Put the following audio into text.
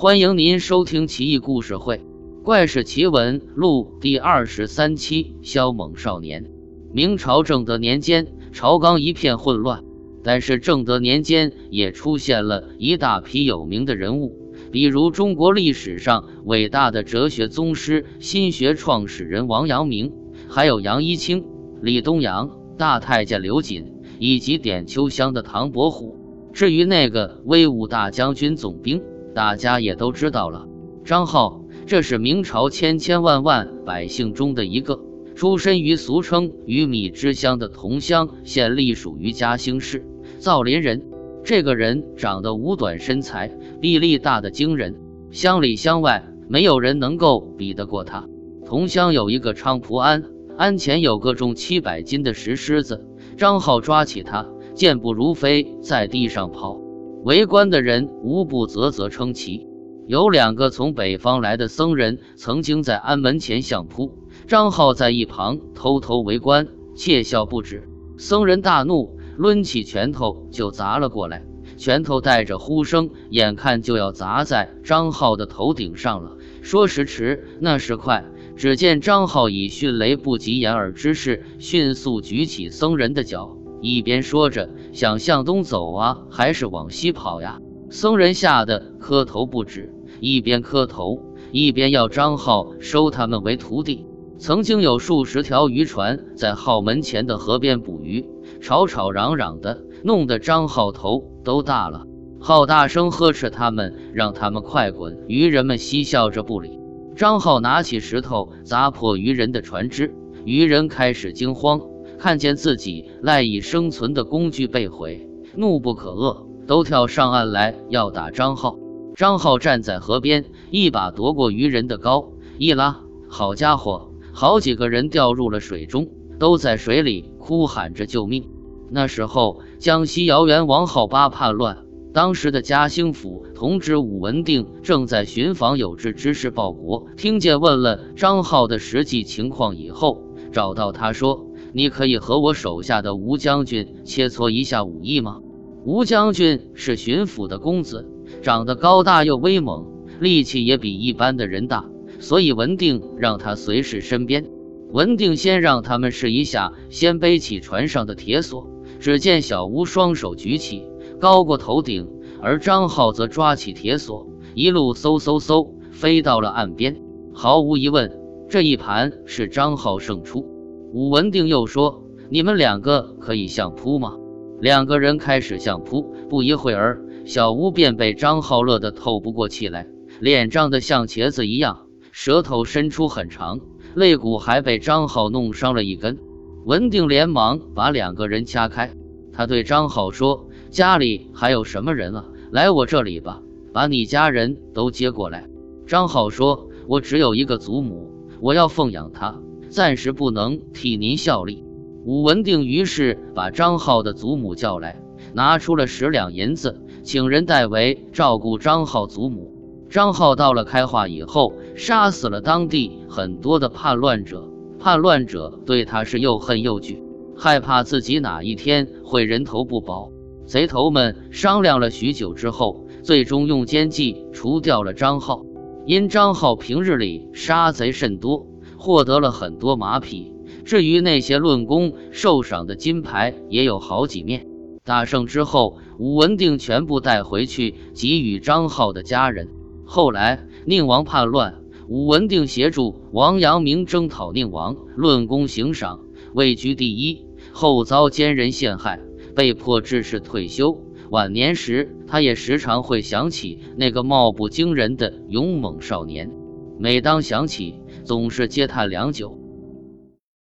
欢迎您收听《奇异故事会·怪事奇闻录》第二十三期《萧猛少年》。明朝正德年间，朝纲一片混乱，但是正德年间也出现了一大批有名的人物，比如中国历史上伟大的哲学宗师、心学创始人王阳明，还有杨一清、李东阳、大太监刘瑾，以及点秋香的唐伯虎。至于那个威武大将军总兵，大家也都知道了。张浩，这是明朝千千万万百姓中的一个，出身于俗称鱼米之乡的桐乡，现隶属于嘉兴市造林人。这个人长得五短身材，臂力大的惊人，乡里乡外没有人能够比得过他。桐乡有一个昌蒲庵，庵前有个重七百斤的石狮子，张浩抓起它。健步如飞，在地上跑，围观的人无不啧啧称奇。有两个从北方来的僧人曾经在庵门前相扑，张浩在一旁偷偷围观，窃笑不止。僧人大怒，抡起拳头就砸了过来，拳头带着呼声，眼看就要砸在张浩的头顶上了。说时迟，那时快，只见张浩以迅雷不及掩耳之势，迅速举起僧人的脚。一边说着想向东走啊，还是往西跑呀？僧人吓得磕头不止，一边磕头一边要张浩收他们为徒弟。曾经有数十条渔船在浩门前的河边捕鱼，吵吵嚷嚷的，弄得张浩头都大了。浩大声呵斥他们，让他们快滚。渔人们嬉笑着不理。张浩拿起石头砸破渔人的船只，渔人开始惊慌。看见自己赖以生存的工具被毁，怒不可遏，都跳上岸来要打张浩。张浩站在河边，一把夺过渔人的篙，一拉，好家伙，好几个人掉入了水中，都在水里哭喊着救命。那时候，江西姚元王浩八叛乱，当时的嘉兴府同知武文定正在寻访有志之士报国，听见问了张浩的实际情况以后，找到他说。你可以和我手下的吴将军切磋一下武艺吗？吴将军是巡抚的公子，长得高大又威猛，力气也比一般的人大，所以文定让他随侍身边。文定先让他们试一下，先背起船上的铁索。只见小吴双手举起，高过头顶，而张浩则抓起铁索，一路嗖嗖嗖飞到了岸边。毫无疑问，这一盘是张浩胜出。武文定又说：“你们两个可以相扑吗？”两个人开始相扑，不一会儿，小吴便被张浩乐得透不过气来，脸涨得像茄子一样，舌头伸出很长，肋骨还被张浩弄伤了一根。文定连忙把两个人掐开，他对张浩说：“家里还有什么人啊？来我这里吧，把你家人都接过来。”张浩说：“我只有一个祖母，我要奉养她。”暂时不能替您效力。武文定于是把张浩的祖母叫来，拿出了十两银子，请人代为照顾张浩祖母。张浩到了开化以后，杀死了当地很多的叛乱者。叛乱者对他是又恨又惧，害怕自己哪一天会人头不保。贼头们商量了许久之后，最终用奸计除掉了张浩。因张浩平日里杀贼甚多。获得了很多马匹，至于那些论功受赏的金牌，也有好几面。大胜之后，武文定全部带回去，给予张浩的家人。后来宁王叛乱，武文定协助王阳明征讨宁王，论功行赏，位居第一。后遭奸人陷害，被迫致仕退休。晚年时，他也时常会想起那个貌不惊人的勇猛少年。每当想起，总是嗟叹良久。